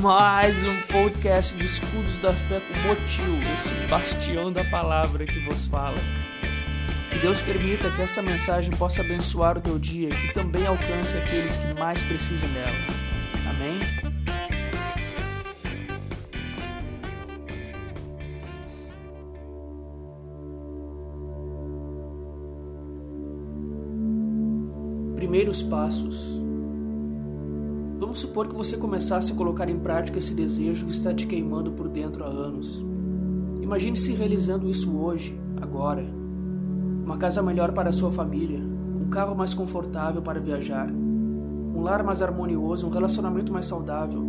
mais um podcast de Escudos da Fé com Motil, esse bastião da palavra que vos fala. Que Deus permita que essa mensagem possa abençoar o teu dia e que também alcance aqueles que mais precisam dela. Amém? Primeiros passos. Vamos supor que você começasse a colocar em prática esse desejo que está te queimando por dentro há anos. Imagine-se realizando isso hoje, agora. Uma casa melhor para sua família, um carro mais confortável para viajar, um lar mais harmonioso, um relacionamento mais saudável,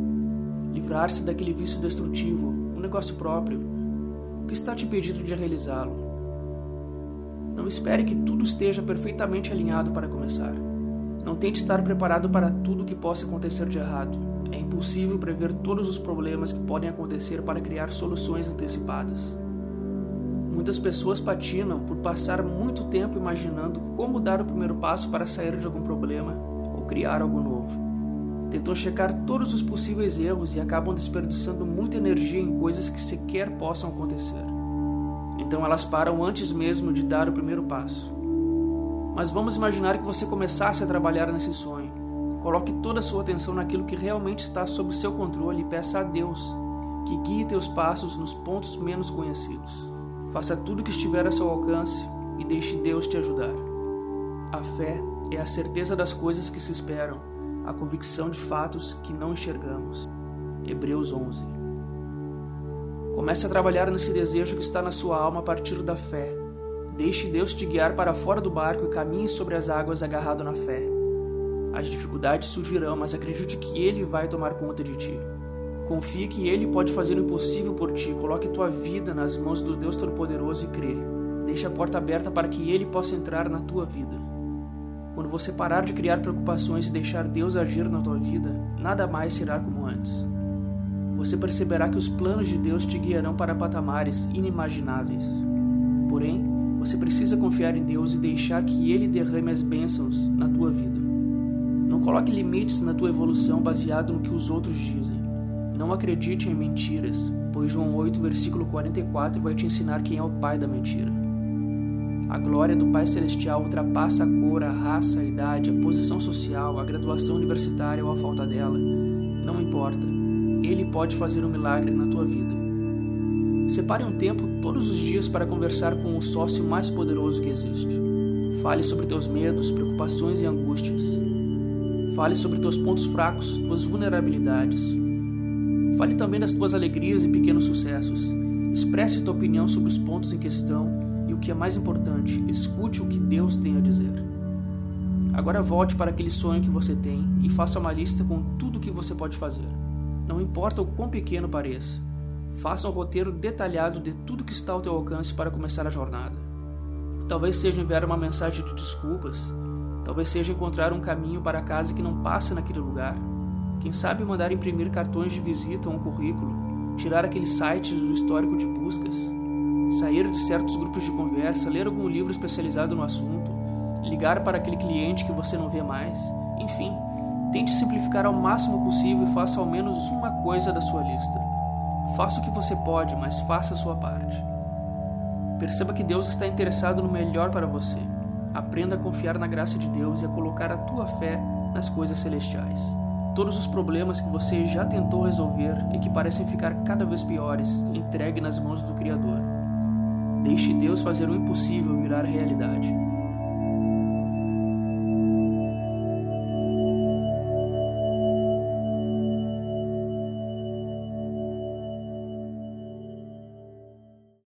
livrar-se daquele vício destrutivo, um negócio próprio. O que está te impedindo de realizá-lo? Não espere que tudo esteja perfeitamente alinhado para começar. Não tente estar preparado para tudo que possa acontecer de errado. É impossível prever todos os problemas que podem acontecer para criar soluções antecipadas. Muitas pessoas patinam por passar muito tempo imaginando como dar o primeiro passo para sair de algum problema ou criar algo novo. Tentam checar todos os possíveis erros e acabam desperdiçando muita energia em coisas que sequer possam acontecer. Então elas param antes mesmo de dar o primeiro passo. Mas vamos imaginar que você começasse a trabalhar nesse sonho. Coloque toda a sua atenção naquilo que realmente está sob seu controle e peça a Deus que guie teus passos nos pontos menos conhecidos. Faça tudo o que estiver a seu alcance e deixe Deus te ajudar. A fé é a certeza das coisas que se esperam, a convicção de fatos que não enxergamos. Hebreus 11. Comece a trabalhar nesse desejo que está na sua alma a partir da fé Deixe Deus te guiar para fora do barco e caminhe sobre as águas agarrado na fé. As dificuldades surgirão, mas acredite que Ele vai tomar conta de ti. Confie que Ele pode fazer o impossível por ti. Coloque tua vida nas mãos do Deus Todo-Poderoso e crê. Deixe a porta aberta para que Ele possa entrar na tua vida. Quando você parar de criar preocupações e deixar Deus agir na tua vida, nada mais será como antes. Você perceberá que os planos de Deus te guiarão para patamares inimagináveis. Porém, você precisa confiar em Deus e deixar que Ele derrame as bênçãos na tua vida. Não coloque limites na tua evolução baseado no que os outros dizem. Não acredite em mentiras, pois João 8, versículo 44 vai te ensinar quem é o pai da mentira. A glória do Pai Celestial ultrapassa a cor, a raça, a idade, a posição social, a graduação universitária ou a falta dela. Não importa. Ele pode fazer um milagre na tua vida. Separe um tempo todos os dias para conversar com o sócio mais poderoso que existe. Fale sobre teus medos, preocupações e angústias. Fale sobre teus pontos fracos, tuas vulnerabilidades. Fale também das tuas alegrias e pequenos sucessos. Expresse tua opinião sobre os pontos em questão e o que é mais importante, escute o que Deus tem a dizer. Agora volte para aquele sonho que você tem e faça uma lista com tudo o que você pode fazer. Não importa o quão pequeno pareça. Faça um roteiro detalhado de tudo que está ao teu alcance para começar a jornada. Talvez seja enviar uma mensagem de desculpas. Talvez seja encontrar um caminho para a casa que não passa naquele lugar. Quem sabe mandar imprimir cartões de visita ou um currículo, tirar aqueles sites do histórico de buscas, sair de certos grupos de conversa, ler algum livro especializado no assunto, ligar para aquele cliente que você não vê mais. Enfim, tente simplificar ao máximo possível e faça ao menos uma coisa da sua lista. Faça o que você pode, mas faça a sua parte. Perceba que Deus está interessado no melhor para você. Aprenda a confiar na graça de Deus e a colocar a tua fé nas coisas celestiais. Todos os problemas que você já tentou resolver e que parecem ficar cada vez piores, entregue nas mãos do Criador. Deixe Deus fazer o impossível virar realidade.